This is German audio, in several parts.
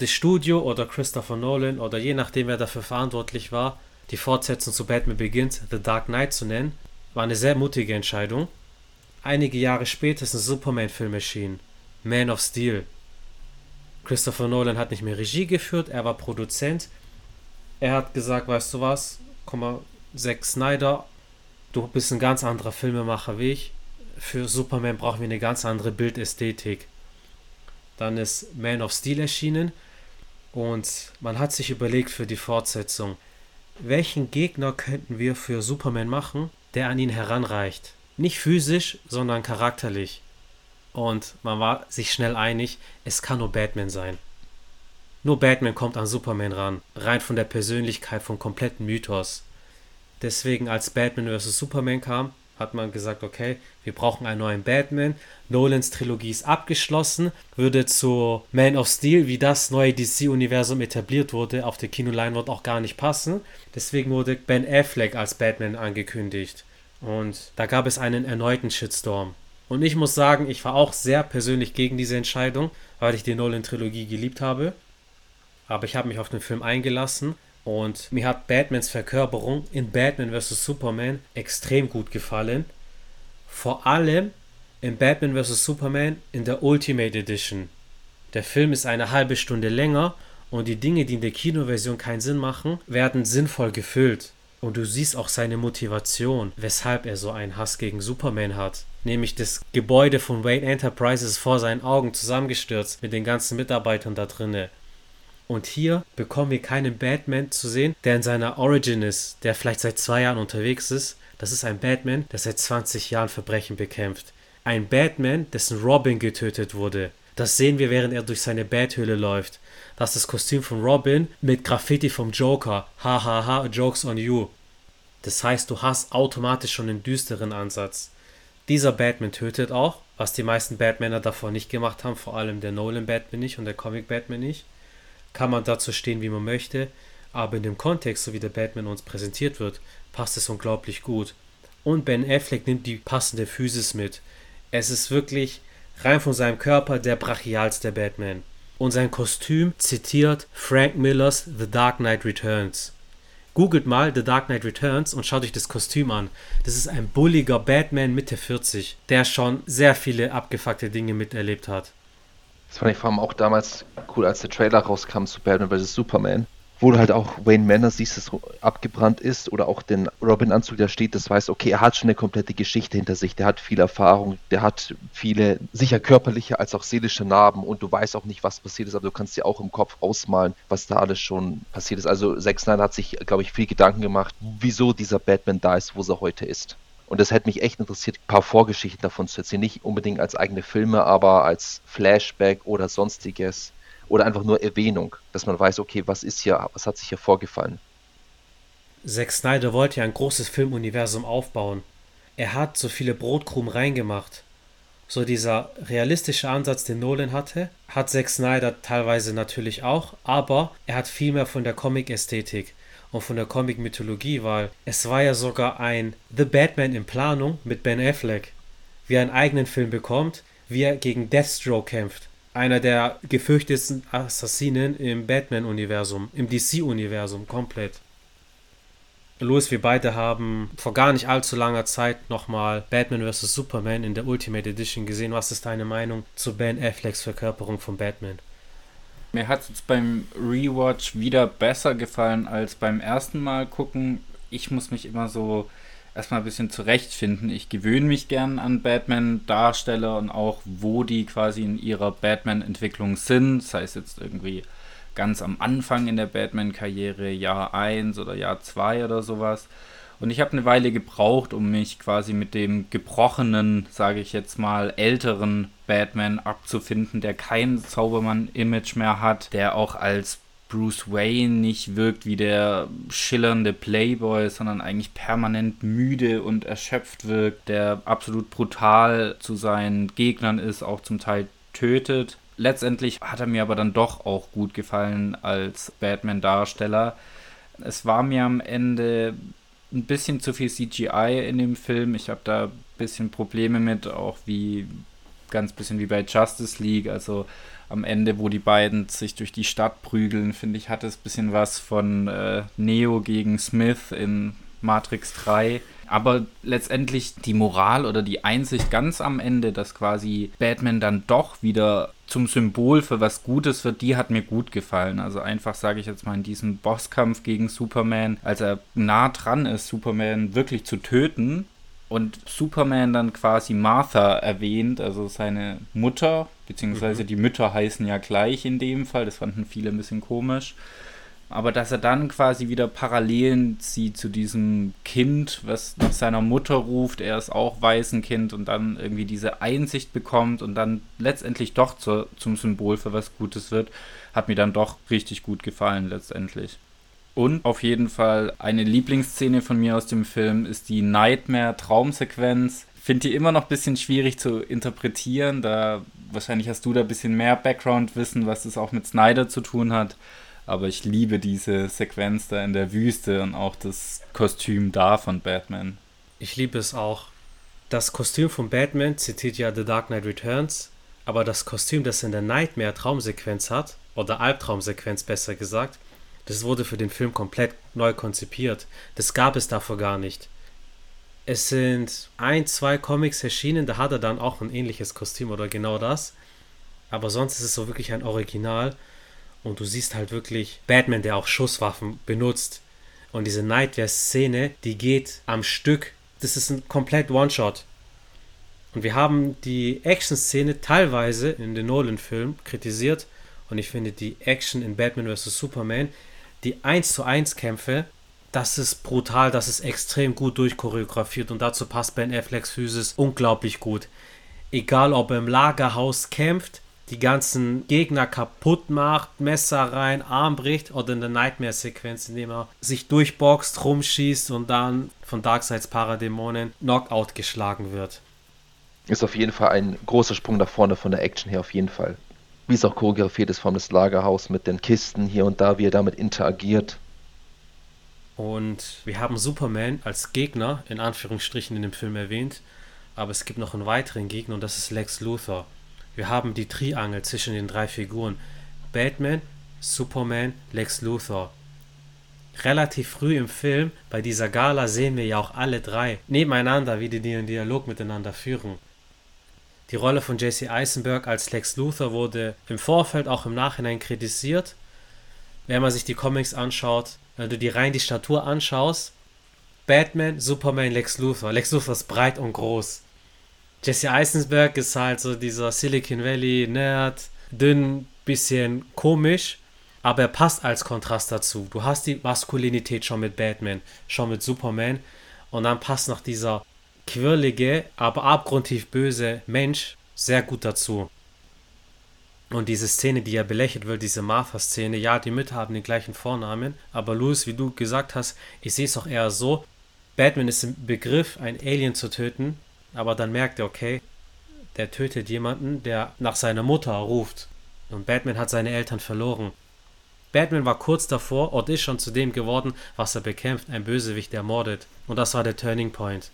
das Studio oder Christopher Nolan oder je nachdem, wer dafür verantwortlich war, die Fortsetzung zu Batman Begins The Dark Knight zu nennen, war eine sehr mutige Entscheidung. Einige Jahre später ist ein Superman-Film erschienen, Man of Steel. Christopher Nolan hat nicht mehr Regie geführt, er war Produzent. Er hat gesagt, weißt du was, komm mal, Zack Snyder, du bist ein ganz anderer Filmemacher wie ich. Für Superman brauchen wir eine ganz andere Bildästhetik. Dann ist Man of Steel erschienen und man hat sich überlegt für die Fortsetzung, welchen Gegner könnten wir für Superman machen, der an ihn heranreicht. Nicht physisch, sondern charakterlich. Und man war sich schnell einig, es kann nur Batman sein. Nur Batman kommt an Superman ran, rein von der Persönlichkeit vom kompletten Mythos. Deswegen, als Batman vs. Superman kam, hat man gesagt, okay, wir brauchen einen neuen Batman. Nolans Trilogie ist abgeschlossen, würde zu Man of Steel, wie das neue DC-Universum etabliert wurde, auf der Kinoleinwand auch gar nicht passen. Deswegen wurde Ben Affleck als Batman angekündigt. Und da gab es einen erneuten Shitstorm. Und ich muss sagen, ich war auch sehr persönlich gegen diese Entscheidung, weil ich die Nolan-Trilogie geliebt habe. Aber ich habe mich auf den Film eingelassen und mir hat Batmans Verkörperung in Batman vs. Superman extrem gut gefallen. Vor allem in Batman vs. Superman in der Ultimate Edition. Der Film ist eine halbe Stunde länger und die Dinge, die in der Kinoversion keinen Sinn machen, werden sinnvoll gefüllt. Und du siehst auch seine Motivation, weshalb er so einen Hass gegen Superman hat. Nämlich das Gebäude von Wayne Enterprises vor seinen Augen zusammengestürzt mit den ganzen Mitarbeitern da drinnen. Und hier bekommen wir keinen Batman zu sehen, der in seiner Origin ist, der vielleicht seit zwei Jahren unterwegs ist. Das ist ein Batman, der seit 20 Jahren Verbrechen bekämpft. Ein Batman, dessen Robin getötet wurde. Das sehen wir, während er durch seine Bathöhle läuft. Das ist das Kostüm von Robin mit Graffiti vom Joker. Hahaha, ha, ha, jokes on you. Das heißt, du hast automatisch schon einen düsteren Ansatz. Dieser Batman tötet auch, was die meisten Batmaner davor nicht gemacht haben, vor allem der Nolan Batman nicht und der Comic Batman nicht kann man dazu stehen, wie man möchte, aber in dem Kontext, so wie der Batman uns präsentiert wird, passt es unglaublich gut. Und Ben Affleck nimmt die passende Physis mit. Es ist wirklich rein von seinem Körper der brachialste Batman. Und sein Kostüm zitiert Frank Millers The Dark Knight Returns. Googelt mal The Dark Knight Returns und schaut euch das Kostüm an. Das ist ein bulliger Batman Mitte 40, der schon sehr viele abgefuckte Dinge miterlebt hat. Das fand ich vor allem auch damals cool, als der Trailer rauskam zu Batman vs. Superman. Wo du halt auch Wayne Manor siehst, das abgebrannt ist oder auch den Robin-Anzug, der steht, das weißt, okay, er hat schon eine komplette Geschichte hinter sich, der hat viel Erfahrung, der hat viele, sicher körperliche als auch seelische Narben und du weißt auch nicht, was passiert ist, aber du kannst dir auch im Kopf ausmalen, was da alles schon passiert ist. Also Zack Snyder hat sich, glaube ich, viel Gedanken gemacht, wieso dieser Batman da ist, wo er heute ist. Und das hätte mich echt interessiert, ein paar Vorgeschichten davon zu erzählen. Nicht unbedingt als eigene Filme, aber als Flashback oder sonstiges. Oder einfach nur Erwähnung, dass man weiß, okay, was ist hier, was hat sich hier vorgefallen. Zack Snyder wollte ja ein großes Filmuniversum aufbauen. Er hat so viele Brotkrumen reingemacht. So dieser realistische Ansatz, den Nolan hatte, hat Zack Snyder teilweise natürlich auch, aber er hat viel mehr von der Comic-Ästhetik und von der Comic-Mythologie, weil es war ja sogar ein The Batman in Planung mit Ben Affleck, wie er einen eigenen Film bekommt, wie er gegen Deathstroke kämpft. Einer der gefürchtetsten Assassinen im Batman-Universum, im DC-Universum komplett. Louis, wir beide haben vor gar nicht allzu langer Zeit nochmal Batman vs. Superman in der Ultimate Edition gesehen. Was ist deine Meinung zu Ben Afflecks Verkörperung von Batman? Mir hat es jetzt beim Rewatch wieder besser gefallen als beim ersten Mal gucken. Ich muss mich immer so erstmal ein bisschen zurechtfinden. Ich gewöhne mich gern an Batman-Darsteller und auch, wo die quasi in ihrer Batman-Entwicklung sind. Sei es jetzt irgendwie ganz am Anfang in der Batman-Karriere, Jahr 1 oder Jahr 2 oder sowas. Und ich habe eine Weile gebraucht, um mich quasi mit dem gebrochenen, sage ich jetzt mal, älteren Batman abzufinden, der kein Zaubermann-Image mehr hat, der auch als Bruce Wayne nicht wirkt wie der schillernde Playboy, sondern eigentlich permanent müde und erschöpft wirkt, der absolut brutal zu seinen Gegnern ist, auch zum Teil tötet. Letztendlich hat er mir aber dann doch auch gut gefallen als Batman-Darsteller. Es war mir am Ende ein bisschen zu viel CGI in dem Film. Ich habe da ein bisschen Probleme mit, auch wie ganz bisschen wie bei Justice League. Also am Ende, wo die beiden sich durch die Stadt prügeln, finde ich, hat es ein bisschen was von äh, Neo gegen Smith in Matrix 3. Aber letztendlich die Moral oder die Einsicht ganz am Ende, dass quasi Batman dann doch wieder zum Symbol für was Gutes wird, die hat mir gut gefallen. Also einfach, sage ich jetzt mal, in diesem Bosskampf gegen Superman, als er nah dran ist, Superman wirklich zu töten, und Superman dann quasi Martha erwähnt, also seine Mutter, beziehungsweise mhm. die Mütter heißen ja gleich in dem Fall, das fanden viele ein bisschen komisch. Aber dass er dann quasi wieder Parallelen zieht zu diesem Kind, was nach seiner Mutter ruft, er ist auch Waisenkind und dann irgendwie diese Einsicht bekommt und dann letztendlich doch zur, zum Symbol für was Gutes wird, hat mir dann doch richtig gut gefallen letztendlich. Und auf jeden Fall eine Lieblingsszene von mir aus dem Film ist die Nightmare-Traumsequenz. Finde die immer noch ein bisschen schwierig zu interpretieren, da wahrscheinlich hast du da ein bisschen mehr Background-Wissen, was es auch mit Snyder zu tun hat. Aber ich liebe diese Sequenz da in der Wüste und auch das Kostüm da von Batman. Ich liebe es auch. Das Kostüm von Batman zitiert ja The Dark Knight Returns, aber das Kostüm, das in der Nightmare-Traumsequenz hat, oder Albtraumsequenz besser gesagt, das wurde für den Film komplett neu konzipiert. Das gab es davor gar nicht. Es sind ein, zwei Comics erschienen, da hat er dann auch ein ähnliches Kostüm oder genau das. Aber sonst ist es so wirklich ein Original. Und du siehst halt wirklich Batman, der auch Schusswaffen benutzt. Und diese Nightmare-Szene, die geht am Stück. Das ist ein komplett One-Shot. Und wir haben die Action-Szene teilweise in den Nolan-Filmen kritisiert. Und ich finde die Action in Batman vs. Superman die 1 zu 1 Kämpfe, das ist brutal, das ist extrem gut durchchoreografiert und dazu passt Ben Afflecks Physis unglaublich gut. Egal ob er im Lagerhaus kämpft, die ganzen Gegner kaputt macht, Messer rein, Arm bricht oder in der Nightmare-Sequenz, in dem er sich durchboxt, rumschießt und dann von Darkseids Paradämonen Knockout geschlagen wird. Ist auf jeden Fall ein großer Sprung nach vorne von der Action her, auf jeden Fall wie es auch choreografiert ist vom das Lagerhaus mit den Kisten hier und da, wie er damit interagiert. Und wir haben Superman als Gegner in Anführungsstrichen in dem Film erwähnt, aber es gibt noch einen weiteren Gegner und das ist Lex Luthor. Wir haben die Triangel zwischen den drei Figuren. Batman, Superman, Lex Luthor. Relativ früh im Film, bei dieser Gala, sehen wir ja auch alle drei nebeneinander, wie die den Dialog miteinander führen. Die Rolle von Jesse Eisenberg als Lex Luthor wurde im Vorfeld auch im Nachhinein kritisiert. Wenn man sich die Comics anschaut, wenn du dir rein die Statur anschaust, Batman, Superman, Lex Luthor. Lex Luthor ist breit und groß. Jesse Eisenberg ist halt so dieser Silicon Valley Nerd, dünn, bisschen komisch, aber er passt als Kontrast dazu. Du hast die Maskulinität schon mit Batman, schon mit Superman und dann passt noch dieser quirlige, aber abgrundtief böse Mensch sehr gut dazu. Und diese Szene, die ja belächelt wird, diese Martha-Szene, ja, die Mütter haben den gleichen Vornamen, aber Louis, wie du gesagt hast, ich sehe es auch eher so, Batman ist im Begriff, ein Alien zu töten, aber dann merkt er, okay, der tötet jemanden, der nach seiner Mutter ruft. Und Batman hat seine Eltern verloren. Batman war kurz davor und ist schon zu dem geworden, was er bekämpft, ein Bösewicht, der mordet. Und das war der Turning Point.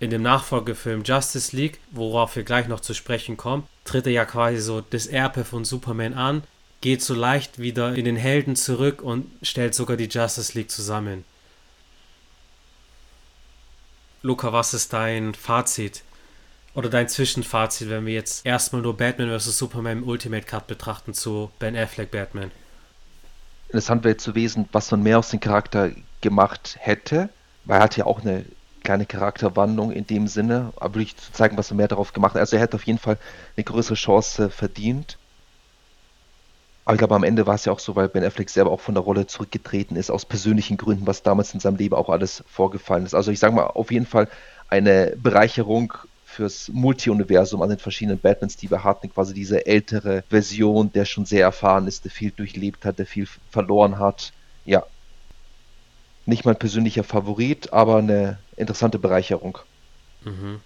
In dem Nachfolgefilm Justice League, worauf wir gleich noch zu sprechen kommen, tritt er ja quasi so das Erbe von Superman an, geht so leicht wieder in den Helden zurück und stellt sogar die Justice League zusammen. Luca, was ist dein Fazit? Oder dein Zwischenfazit, wenn wir jetzt erstmal nur Batman vs. Superman im Ultimate Cut betrachten zu Ben Affleck Batman? Interessant wäre zu wissen, was man mehr aus dem Charakter gemacht hätte, weil er hat ja auch eine kleine Charakterwandlung in dem Sinne, aber wirklich zu zeigen, was er mehr darauf gemacht hat. Also er hätte auf jeden Fall eine größere Chance verdient. Aber ich glaube, am Ende war es ja auch so, weil Ben Affleck selber auch von der Rolle zurückgetreten ist, aus persönlichen Gründen, was damals in seinem Leben auch alles vorgefallen ist. Also ich sage mal, auf jeden Fall eine Bereicherung fürs Multi-Universum an den verschiedenen Batmans, die wir hatten. Quasi diese ältere Version, der schon sehr erfahren ist, der viel durchlebt hat, der viel verloren hat. Ja, nicht mein persönlicher Favorit, aber eine interessante Bereicherung. Mhm.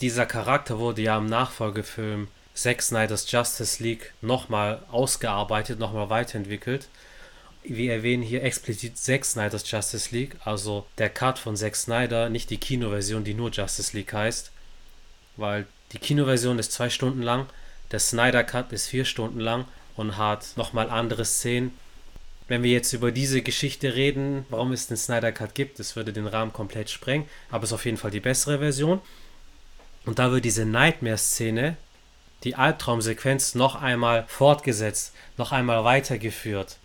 Dieser Charakter wurde ja im Nachfolgefilm Zack Snyder's Justice League nochmal ausgearbeitet, nochmal weiterentwickelt. Wir erwähnen hier explizit Zack Snyder's Justice League, also der Cut von Zack Snyder, nicht die Kinoversion, die nur Justice League heißt, weil die Kinoversion ist zwei Stunden lang, Der Snyder Cut ist vier Stunden lang und hat nochmal andere Szenen. Wenn wir jetzt über diese Geschichte reden, warum es den Snyder Cut gibt, das würde den Rahmen komplett sprengen, aber es ist auf jeden Fall die bessere Version. Und da wird diese Nightmare-Szene, die Albtraumsequenz noch einmal fortgesetzt, noch einmal weitergeführt.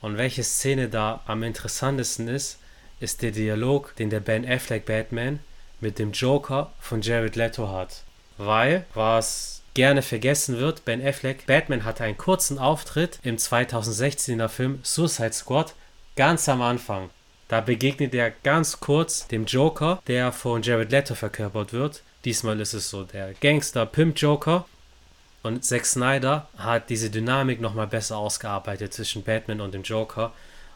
Und welche Szene da am interessantesten ist, ist der Dialog, den der Ben Affleck Batman mit dem Joker von Jared Leto hat. Weil, was gerne vergessen wird, Ben Affleck, Batman hatte einen kurzen Auftritt im 2016er Film Suicide Squad ganz am Anfang. Da begegnet er ganz kurz dem Joker, der von Jared Leto verkörpert wird. Diesmal ist es so der Gangster-Pimp-Joker. Und Zack Snyder hat diese Dynamik nochmal besser ausgearbeitet zwischen Batman und dem Joker.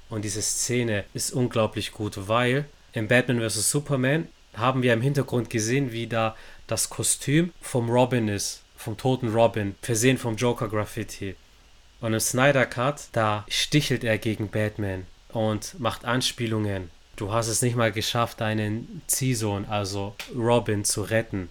Und diese Szene ist unglaublich gut, weil in Batman vs. Superman haben wir im Hintergrund gesehen, wie da das Kostüm vom Robin ist, vom toten Robin, versehen vom Joker Graffiti. Und im Snyder Cut, da stichelt er gegen Batman und macht Anspielungen. Du hast es nicht mal geschafft, deinen Ziehsohn, also Robin, zu retten.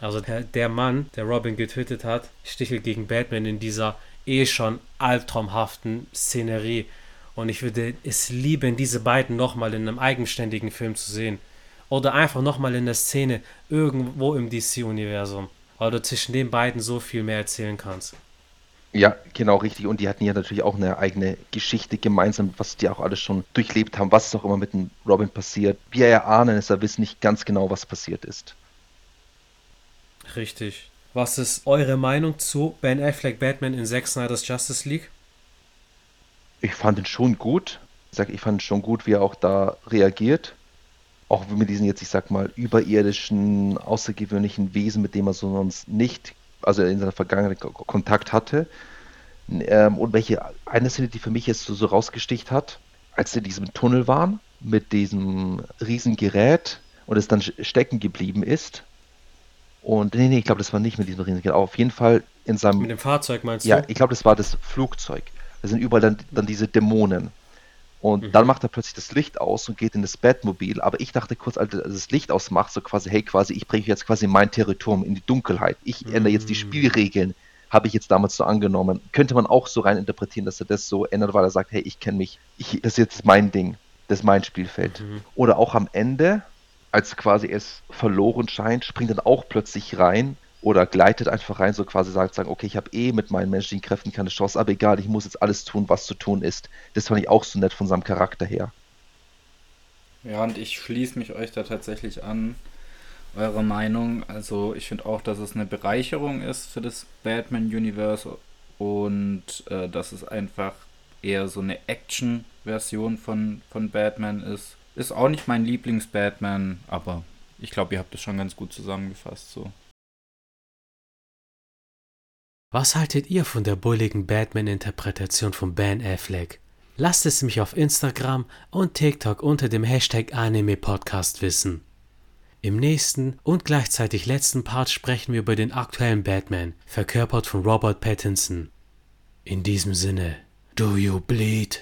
Also der, der Mann, der Robin getötet hat, stichelt gegen Batman in dieser eh schon albtraumhaften Szenerie. Und ich würde es lieben, diese beiden nochmal in einem eigenständigen Film zu sehen. Oder einfach nochmal in der Szene irgendwo im DC-Universum. Weil du zwischen den beiden so viel mehr erzählen kannst. Ja, genau richtig. Und die hatten ja natürlich auch eine eigene Geschichte gemeinsam, was die auch alles schon durchlebt haben, was auch immer mit dem Robin passiert. Wir erahnen es, aber wissen nicht ganz genau, was passiert ist. Richtig. Was ist eure Meinung zu Ben Affleck Batman in Zack Snyder's Justice League? Ich fand ihn schon gut. Ich sag, ich fand schon gut, wie er auch da reagiert. Auch mit diesen jetzt, ich sag mal, überirdischen, außergewöhnlichen Wesen, mit denen er sonst nicht, also in seiner Vergangenheit Kontakt hatte. Ähm, und welche eine Szene, die für mich jetzt so, so rausgesticht hat, als sie in diesem Tunnel waren, mit diesem riesen Gerät und es dann stecken geblieben ist und nee, nee, ich glaube, das war nicht mit diesem Riesengerät. Auf jeden Fall in seinem. Mit dem Fahrzeug meinst ja, du? Ja, ich glaube, das war das Flugzeug. Da sind überall dann, dann diese Dämonen. Und mhm. dann macht er plötzlich das Licht aus und geht in das Batmobil. Aber ich dachte kurz, als er das Licht ausmacht, so quasi, hey, quasi, ich bringe jetzt quasi mein Territorium in die Dunkelheit. Ich mhm. ändere jetzt die Spielregeln. Habe ich jetzt damals so angenommen. Könnte man auch so rein interpretieren, dass er das so ändert, weil er sagt, hey, ich kenne mich. Ich, das ist jetzt mein Ding. Das ist mein Spielfeld. Mhm. Oder auch am Ende, als quasi es verloren scheint, springt dann auch plötzlich rein oder gleitet einfach rein, so quasi sagt, sagen, okay, ich habe eh mit meinen menschlichen Kräften keine Chance, aber egal, ich muss jetzt alles tun, was zu tun ist. Das fand ich auch so nett von seinem Charakter her. Ja, und ich schließe mich euch da tatsächlich an, eure Meinung. Also ich finde auch, dass es eine Bereicherung ist für das Batman-Universe und äh, dass es einfach eher so eine Action-Version von, von Batman ist ist auch nicht mein Lieblings-Batman, aber ich glaube, ihr habt es schon ganz gut zusammengefasst so. Was haltet ihr von der bulligen Batman-Interpretation von Ben Affleck? Lasst es mich auf Instagram und TikTok unter dem Hashtag Anime Podcast wissen. Im nächsten und gleichzeitig letzten Part sprechen wir über den aktuellen Batman, verkörpert von Robert Pattinson. In diesem Sinne, do you bleed?